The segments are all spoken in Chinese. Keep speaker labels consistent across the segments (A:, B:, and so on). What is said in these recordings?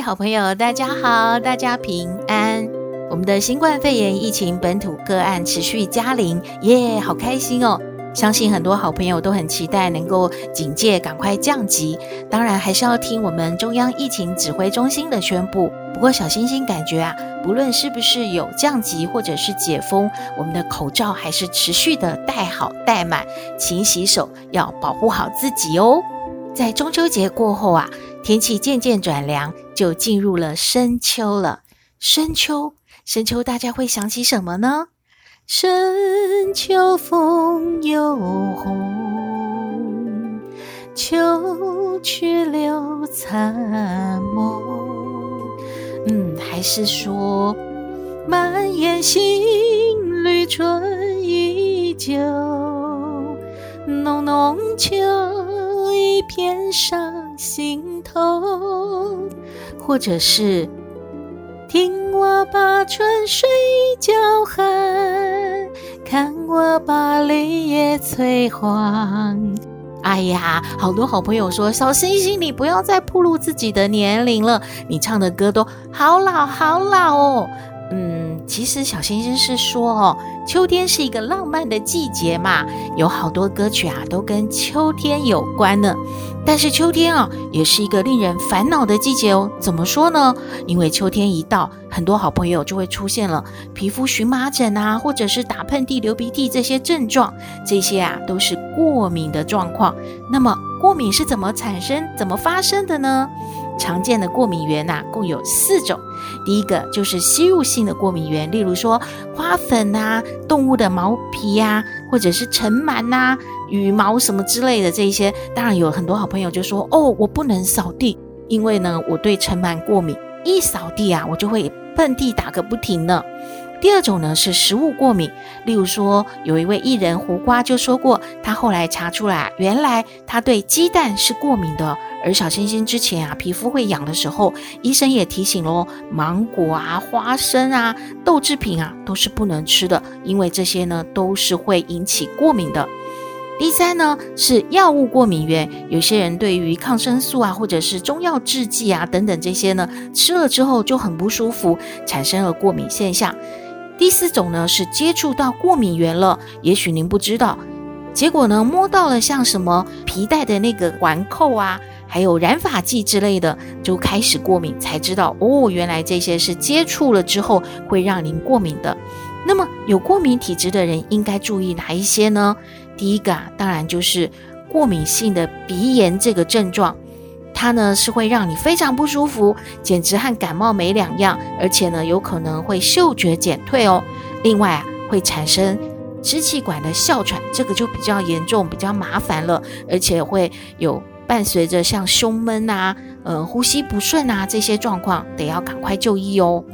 A: 好朋友，大家好，大家平安。我们的新冠肺炎疫情本土个案持续加零，耶，好开心哦！相信很多好朋友都很期待能够警戒赶快降级，当然还是要听我们中央疫情指挥中心的宣布。不过小星星感觉啊，不论是不是有降级或者是解封，我们的口罩还是持续的戴好戴满，勤洗手，要保护好自己哦。在中秋节过后啊，天气渐渐转凉，就进入了深秋了。深秋，深秋，大家会想起什么呢？深秋风又红，秋去留残梦。嗯，还是说满眼新绿春依旧，浓浓秋意遍上心头，或者是。听我把春水叫喊，看我把绿叶催黄。哎呀，好多好朋友说，小星星，你不要再暴露自己的年龄了，你唱的歌都好老好老哦。其实小星星是说哦，秋天是一个浪漫的季节嘛，有好多歌曲啊都跟秋天有关呢。但是秋天啊，也是一个令人烦恼的季节哦。怎么说呢？因为秋天一到，很多好朋友就会出现了皮肤荨麻疹啊，或者是打喷嚏、流鼻涕这些症状。这些啊，都是过敏的状况。那么，过敏是怎么产生、怎么发生的呢？常见的过敏源呐、共有四种。第一个就是吸入性的过敏源，例如说花粉啊、动物的毛皮呀、或者是尘螨呐、羽毛什么之类的这一些。当然有很多好朋友就说：“哦，我不能扫地，因为呢，我对尘螨过敏，一扫地啊，我就会喷嚏打个不停呢。”第二种呢是食物过敏，例如说有一位艺人胡瓜就说过，他后来查出来，原来他对鸡蛋是过敏的。而小星星之前啊，皮肤会痒的时候，医生也提醒喽，芒果啊、花生啊、豆制品啊都是不能吃的，因为这些呢都是会引起过敏的。第三呢是药物过敏源，有些人对于抗生素啊或者是中药制剂啊等等这些呢吃了之后就很不舒服，产生了过敏现象。第四种呢是接触到过敏源了，也许您不知道，结果呢摸到了像什么皮带的那个环扣啊，还有染发剂之类的，就开始过敏，才知道哦，原来这些是接触了之后会让您过敏的。那么有过敏体质的人应该注意哪一些呢？第一个啊，当然就是过敏性的鼻炎这个症状。它呢是会让你非常不舒服，简直和感冒没两样，而且呢有可能会嗅觉减退哦。另外啊会产生支气管的哮喘，这个就比较严重，比较麻烦了，而且会有伴随着像胸闷啊、呃呼吸不顺啊这些状况，得要赶快就医哦。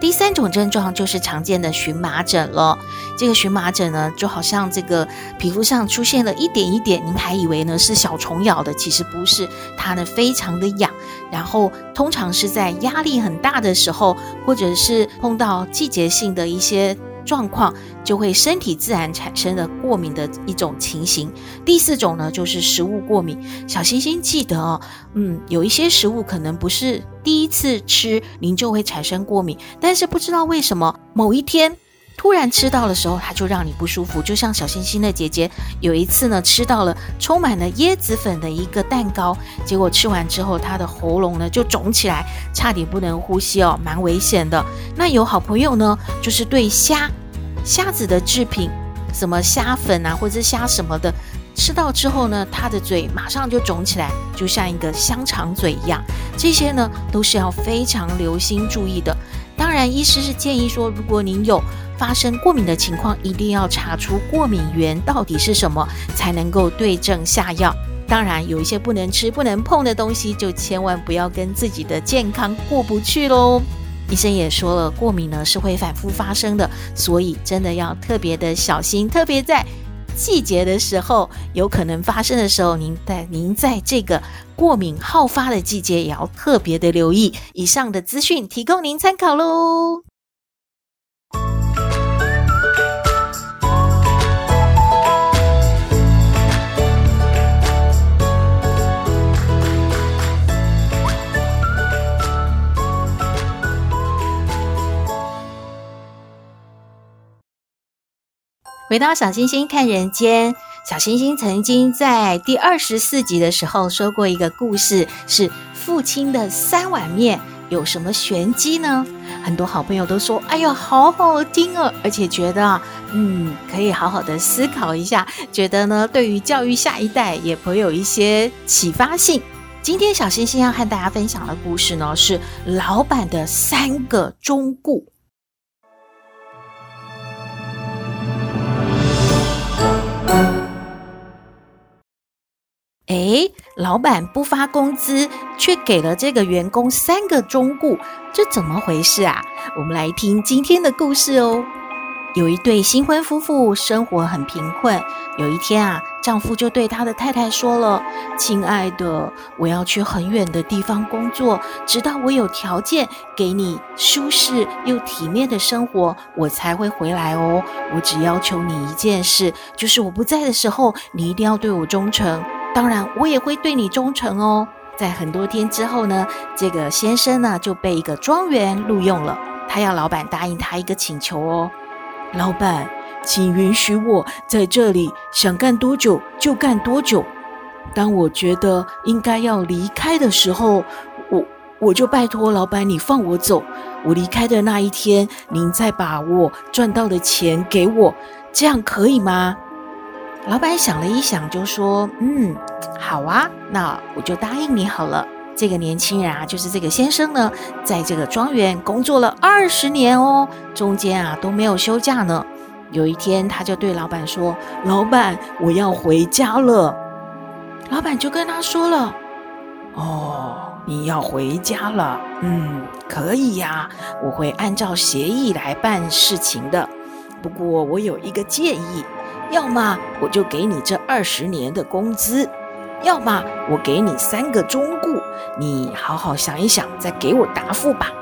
A: 第三种症状就是常见的荨麻疹了。这个荨麻疹呢，就好像这个皮肤上出现了一点一点，您还以为呢是小虫咬的，其实不是，它呢非常的痒。然后通常是在压力很大的时候，或者是碰到季节性的一些。状况就会身体自然产生的过敏的一种情形。第四种呢，就是食物过敏。小星星记得哦，嗯，有一些食物可能不是第一次吃您就会产生过敏，但是不知道为什么某一天突然吃到的时候，它就让你不舒服。就像小星星的姐姐有一次呢，吃到了充满了椰子粉的一个蛋糕，结果吃完之后，她的喉咙呢就肿起来，差点不能呼吸哦，蛮危险的。那有好朋友呢，就是对虾。虾子的制品，什么虾粉啊，或者是虾什么的，吃到之后呢，他的嘴马上就肿起来，就像一个香肠嘴一样。这些呢，都是要非常留心注意的。当然，医师是建议说，如果您有发生过敏的情况，一定要查出过敏源到底是什么，才能够对症下药。当然，有一些不能吃、不能碰的东西，就千万不要跟自己的健康过不去喽。医生也说了，过敏呢是会反复发生的，所以真的要特别的小心，特别在季节的时候有可能发生的时候，您在您在这个过敏好发的季节也要特别的留意。以上的资讯提供您参考喽。回到小星星看人间，小星星曾经在第二十四集的时候说过一个故事，是父亲的三碗面有什么玄机呢？很多好朋友都说：“哎呦，好好听哦！”而且觉得啊，嗯，可以好好的思考一下，觉得呢，对于教育下一代也颇有一些启发性。今天小星星要和大家分享的故事呢，是老板的三个忠告。老板不发工资，却给了这个员工三个忠告，这怎么回事啊？我们来听今天的故事哦。有一对新婚夫妇，生活很贫困。有一天啊，丈夫就对他的太太说了：“亲爱的，我要去很远的地方工作，直到我有条件给你舒适又体面的生活，我才会回来哦。我只要求你一件事，就是我不在的时候，你一定要对我忠诚。”当然，我也会对你忠诚哦。在很多天之后呢，这个先生呢就被一个庄园录用了。他要老板答应他一个请求哦。老板，请允许我在这里想干多久就干多久。当我觉得应该要离开的时候，我我就拜托老板你放我走。我离开的那一天，您再把我赚到的钱给我，这样可以吗？老板想了一想，就说：“嗯，好啊，那我就答应你好了。”这个年轻人啊，就是这个先生呢，在这个庄园工作了二十年哦，中间啊都没有休假呢。有一天，他就对老板说：“老板，我要回家了。”老板就跟他说了：“哦，你要回家了？嗯，可以呀，我会按照协议来办事情的。不过，我有一个建议。”要么我就给你这二十年的工资，要么我给你三个忠告，你好好想一想，再给我答复吧。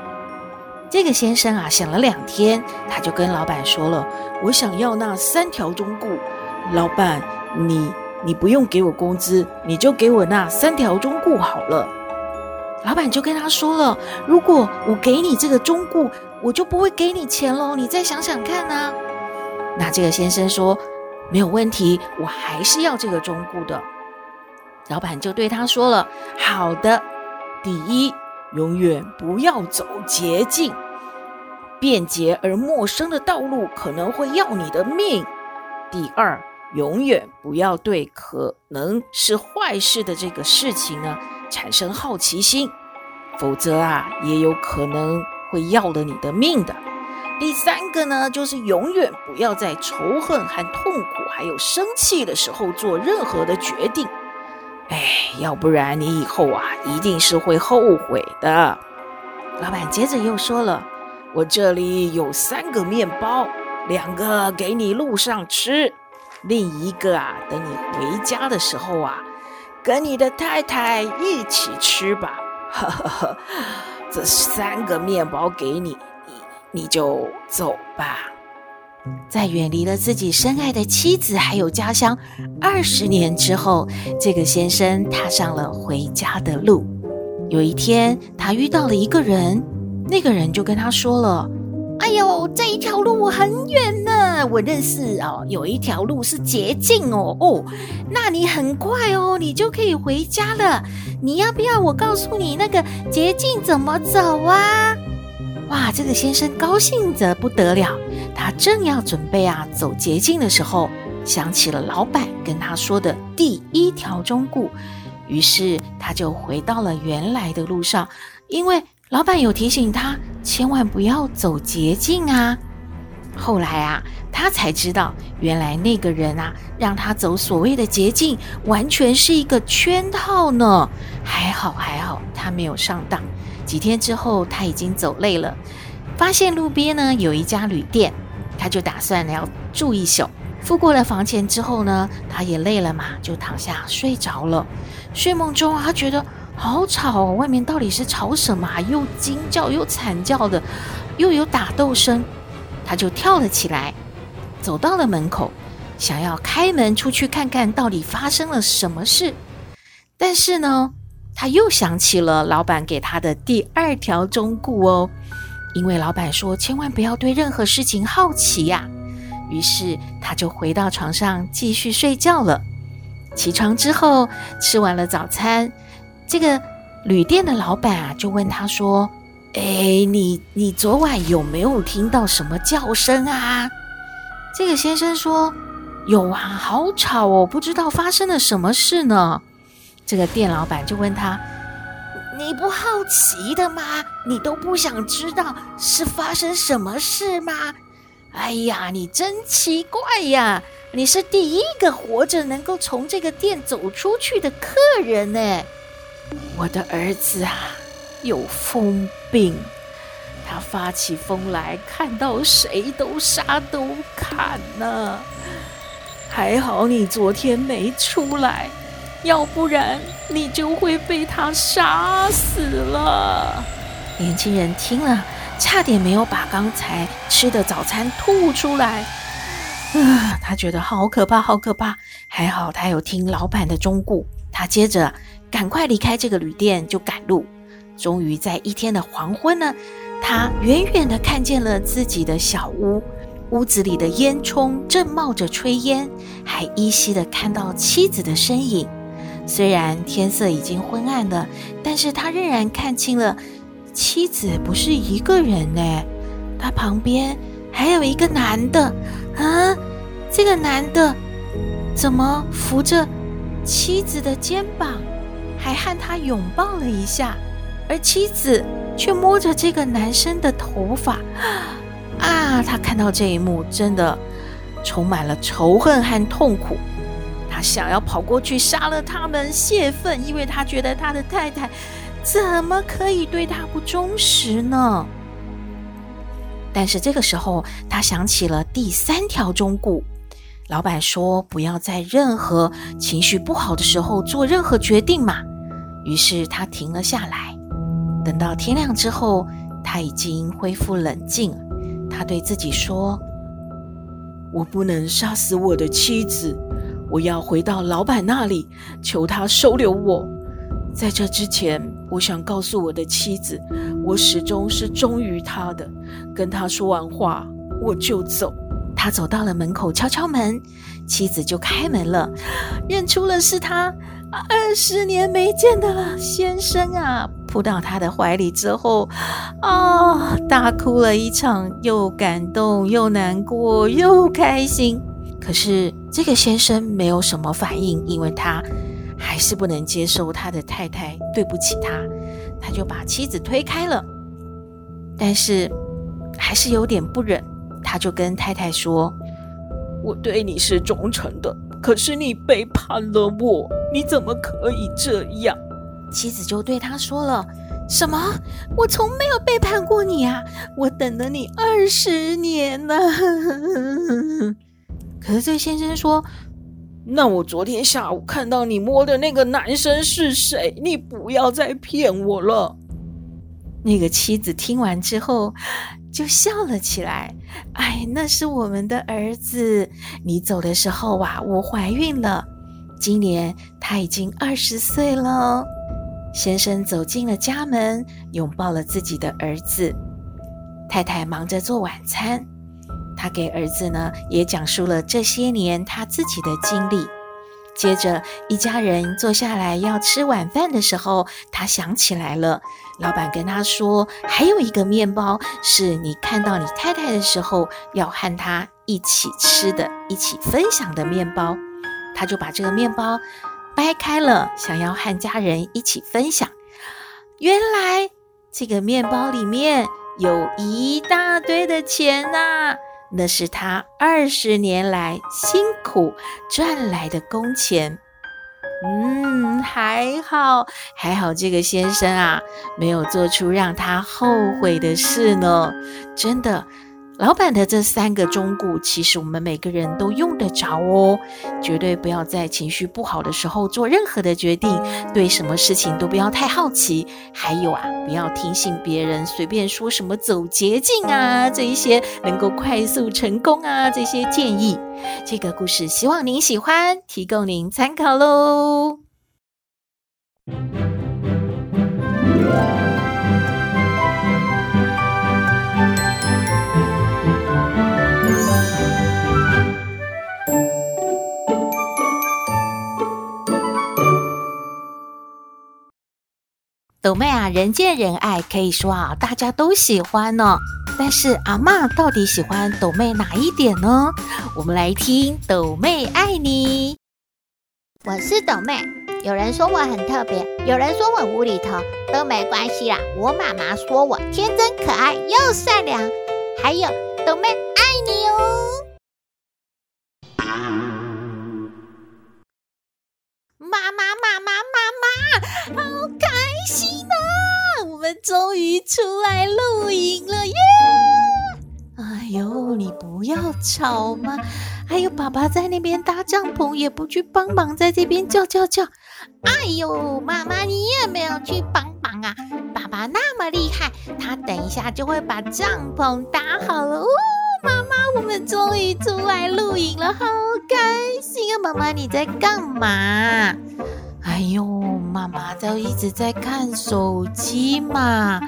A: 这个先生啊，想了两天，他就跟老板说了：“我想要那三条忠告。老板，你你不用给我工资，你就给我那三条忠告好了。”老板就跟他说了：“如果我给你这个忠告，我就不会给你钱喽。你再想想看啊。”那这个先生说。没有问题，我还是要这个忠告的。老板就对他说了：“好的，第一，永远不要走捷径，便捷而陌生的道路可能会要你的命。第二，永远不要对可能是坏事的这个事情呢产生好奇心，否则啊，也有可能会要了你的命的。”第三个呢，就是永远不要在仇恨和痛苦还有生气的时候做任何的决定，哎，要不然你以后啊一定是会后悔的。老板接着又说了：“我这里有三个面包，两个给你路上吃，另一个啊等你回家的时候啊，跟你的太太一起吃吧。呵呵呵，这三个面包给你。”你就走吧。在远离了自己深爱的妻子还有家乡二十年之后，这个先生踏上了回家的路。有一天，他遇到了一个人，那个人就跟他说了：“哎呦，这一条路很远呢，我认识哦，有一条路是捷径哦，哦，那你很快哦，你就可以回家了。你要不要我告诉你那个捷径怎么走啊？”哇，这个先生高兴得不得了。他正要准备啊走捷径的时候，想起了老板跟他说的第一条忠告，于是他就回到了原来的路上。因为老板有提醒他，千万不要走捷径啊。后来啊，他才知道，原来那个人啊让他走所谓的捷径，完全是一个圈套呢。还好还好，他没有上当。几天之后，他已经走累了，发现路边呢有一家旅店，他就打算要住一宿。付过了房钱之后呢，他也累了嘛，就躺下睡着了。睡梦中啊，他觉得好吵，外面到底是吵什么？又惊叫又惨叫的，又有打斗声。他就跳了起来，走到了门口，想要开门出去看看到底发生了什么事。但是呢，他又想起了老板给他的第二条忠告哦，因为老板说千万不要对任何事情好奇呀。于是他就回到床上继续睡觉了。起床之后，吃完了早餐，这个旅店的老板啊就问他说：“哎，你你昨晚有没有听到什么叫声啊？”这个先生说：“有啊，好吵哦，不知道发生了什么事呢。”这个店老板就问他：“你不好奇的吗？你都不想知道是发生什么事吗？”哎呀，你真奇怪呀！你是第一个活着能够从这个店走出去的客人呢。我的儿子啊，有疯病，他发起疯来，看到谁都杀都砍呢。还好你昨天没出来，要不然你就会被他杀死了。年轻人听了。差点没有把刚才吃的早餐吐出来，啊，他觉得好可怕，好可怕。还好他有听老板的忠告，他接着赶快离开这个旅店就赶路。终于在一天的黄昏呢，他远远的看见了自己的小屋，屋子里的烟囱正冒着炊烟，还依稀的看到妻子的身影。虽然天色已经昏暗了，但是他仍然看清了。妻子不是一个人呢，他旁边还有一个男的啊！这个男的怎么扶着妻子的肩膀，还和他拥抱了一下，而妻子却摸着这个男生的头发啊！他看到这一幕，真的充满了仇恨和痛苦。他想要跑过去杀了他们泄愤，因为他觉得他的太太。怎么可以对他不忠实呢？但是这个时候，他想起了第三条忠告，老板说不要在任何情绪不好的时候做任何决定嘛。于是他停了下来。等到天亮之后，他已经恢复冷静。他对自己说：“我不能杀死我的妻子，我要回到老板那里，求他收留我。在这之前。”我想告诉我的妻子，我始终是忠于她的。跟她说完话，我就走。他走到了门口，敲敲门，妻子就开门了，认出了是他二十年没见的了先生啊！扑到他的怀里之后，啊、大哭了一场，又感动又难过又开心。可是这个先生没有什么反应，因为他。还是不能接受他的太太对不起他，他就把妻子推开了。但是还是有点不忍，他就跟太太说：“我对你是忠诚的，可是你背叛了我，你怎么可以这样？”妻子就对他说了：“什么？我从没有背叛过你啊！我等了你二十年了。”可是这先生说。那我昨天下午看到你摸的那个男生是谁？你不要再骗我了。那个妻子听完之后就笑了起来。哎，那是我们的儿子。你走的时候啊，我怀孕了。今年他已经二十岁了。先生走进了家门，拥抱了自己的儿子。太太忙着做晚餐。他给儿子呢，也讲述了这些年他自己的经历。接着，一家人坐下来要吃晚饭的时候，他想起来了，老板跟他说，还有一个面包是你看到你太太的时候要和他一起吃的、一起分享的面包。他就把这个面包掰开了，想要和家人一起分享。原来这个面包里面有一大堆的钱呐、那是他二十年来辛苦赚来的工钱。嗯，还好，还好这个先生啊，没有做出让他后悔的事呢。真的。老板的这三个忠告，其实我们每个人都用得着哦。绝对不要在情绪不好的时候做任何的决定，对什么事情都不要太好奇。还有啊，不要听信别人随便说什么走捷径啊，这一些能够快速成功啊，这些建议。这个故事希望您喜欢，提供您参考喽。斗妹啊，人见人爱，可以说啊，大家都喜欢呢。但是阿嬷到底喜欢斗妹哪一点呢？我们来听《斗妹爱你》。
B: 我是斗妹，有人说我很特别，有人说我无厘头，都没关系啦。我妈妈说我天真可爱又善良，还有斗妹爱你哦。出来露营了耶！哎呦，你不要吵嘛！还有爸爸在那边搭帐篷，也不去帮忙，在这边叫叫叫。哎呦，妈妈你也没有去帮忙啊！爸爸那么厉害，他等一下就会把帐篷搭好了哦。妈妈，我们终于出来露营了，好开心啊！妈妈，你在干嘛？哎呦，妈妈都一直在看手机嘛。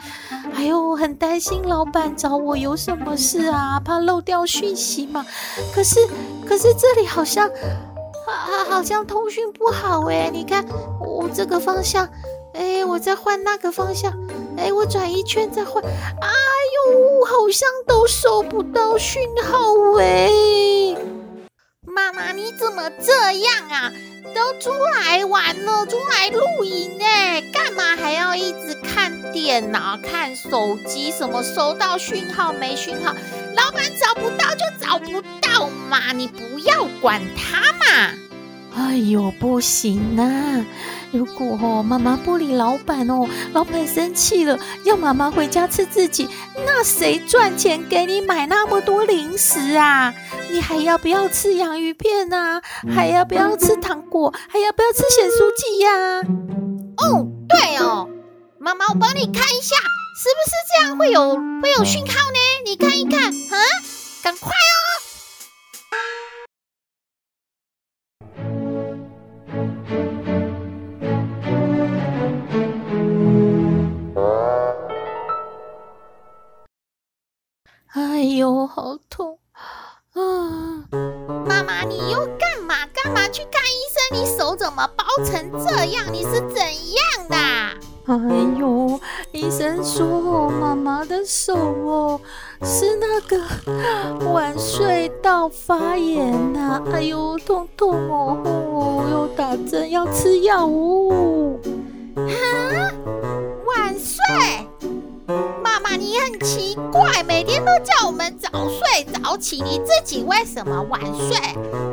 B: 哎呦，很担心老板找我有什么事啊，怕漏掉讯息嘛。可是，可是这里好像，好，好像通讯不好哎。你看，我这个方向，哎，我再换那个方向。哎，我转一圈再换，哎呦，好像都收不到讯号哎！妈妈，你怎么这样啊？都出来玩了，出来露营哎，干嘛还要一直看电脑、看手机？什么收到讯号没讯号？老板找不到就找不到嘛，你不要管他嘛！哎呦，不行啊！如果哦，妈妈不理老板哦，老板生气了，要妈妈回家吃自己，那谁赚钱给你买那么多零食啊？你还要不要吃洋芋片啊？还要不要吃糖果？还要不要吃咸酥鸡呀？哦，对哦，妈妈，我帮你看一下，是不是这样会有会有讯号呢？你看一看，啊，赶快哦！好痛啊！妈妈，你又干嘛？干嘛去看医生？你手怎么包成这样？你是怎样的？哎呦，医生说我妈妈的手哦，是那个晚睡到发炎呐、啊！哎呦，痛痛哦！哦，又打针，要吃药哦。哈？晚睡？你很奇怪，每天都叫我们早睡早起，你自己为什么晚睡？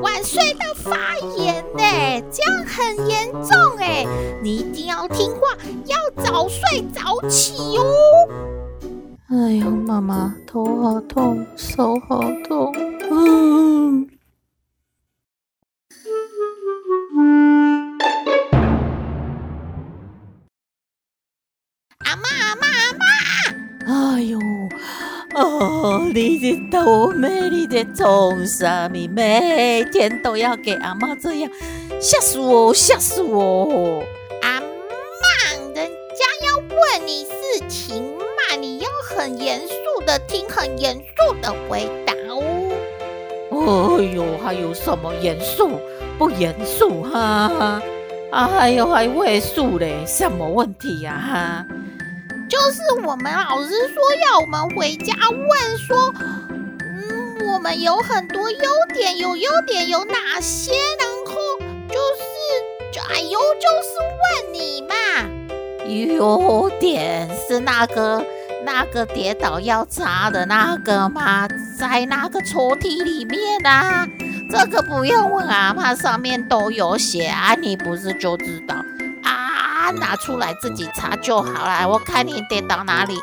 B: 晚睡到发炎呢？这样很严重哎！你一定要听话，要早睡早起哟。哎呦，妈妈，头好痛，手好痛，嗯。哦，你的倒霉，你在做啥咪？每天都要给阿妈这样，吓死我，吓死我！阿妈，人家要问你事情嘛，你要很严肃的听，很严肃的回答哦。哎呦，还有什么严肃不严肃哈？哎呦，还畏缩嘞，什么问题呀哈？就是我们老师说要我们回家问说，嗯，我们有很多优点，有优点有哪些？然后就是，哎呦，就是问你嘛，优点是那个那个跌倒要擦的那个吗？在那个抽屉里面啊，这个不用问啊，它上面都有写啊，你不是就知道啊？拿出来自己查就好了。我看你点到哪里？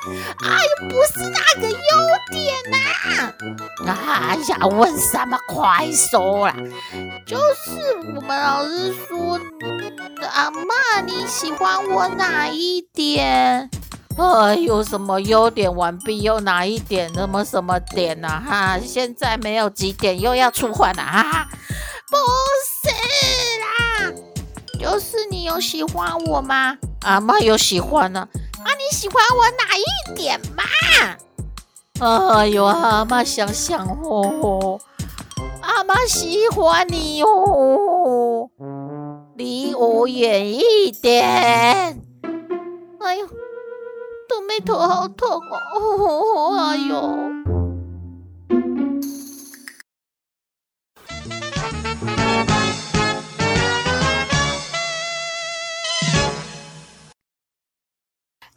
B: 哎呦，不是那个优点呐！啊，哎呀，问什么？快说啦！就是我们老师说，阿妈你喜欢我哪一点？哎，有什么优点完毕又哪一点？那么什么点呢？哈，现在没有几点又要出换了哈，不是啦，就是你有喜欢我吗？阿妈有喜欢呢。啊，你喜欢我哪一点嘛？哎呦，阿妈想想哦，阿妈喜欢你哦，离我远一点。哎呦。都没头好痛哦！哎呦，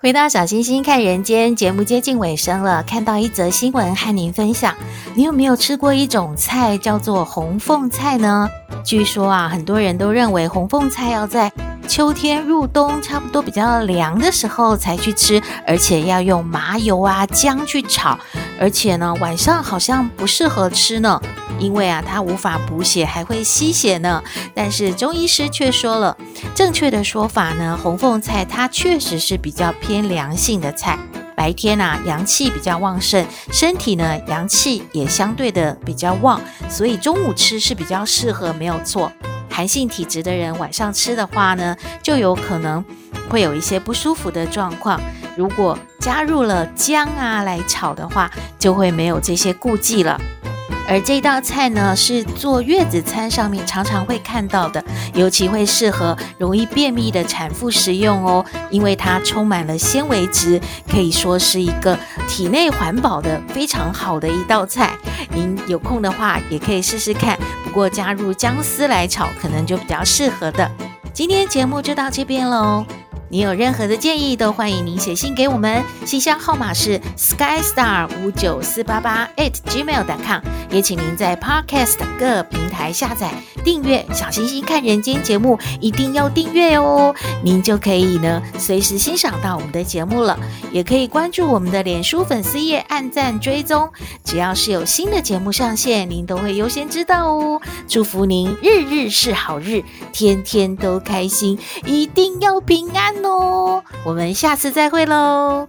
A: 回到小星星看人间节目接近尾声了，看到一则新闻和您分享。你有没有吃过一种菜叫做红凤菜呢？据说啊，很多人都认为红凤菜要在秋天入冬，差不多比较凉的时候才去吃，而且要用麻油啊姜去炒，而且呢晚上好像不适合吃呢，因为啊它无法补血，还会吸血呢。但是中医师却说了，正确的说法呢，红凤菜它确实是比较偏凉性的菜，白天啊阳气比较旺盛，身体呢阳气也相对的比较旺，所以中午吃是比较适合，没有错。寒性体质的人晚上吃的话呢，就有可能会有一些不舒服的状况。如果加入了姜啊来炒的话，就会没有这些顾忌了。而这道菜呢，是坐月子餐上面常常会看到的，尤其会适合容易便秘的产妇食用哦，因为它充满了纤维质，可以说是一个体内环保的非常好的一道菜。您有空的话也可以试试看，不过加入姜丝来炒，可能就比较适合的。今天节目就到这边喽。你有任何的建议，都欢迎您写信给我们，信箱号码是 skystar 五九四八八 at gmail.com。也请您在 Podcast 各平台下载订阅《小星星看人间》节目，一定要订阅哦，您就可以呢随时欣赏到我们的节目了。也可以关注我们的脸书粉丝页，按赞追踪，只要是有新的节目上线，您都会优先知道哦。祝福您日日是好日，天天都开心，一定要平安。我们下次再会喽。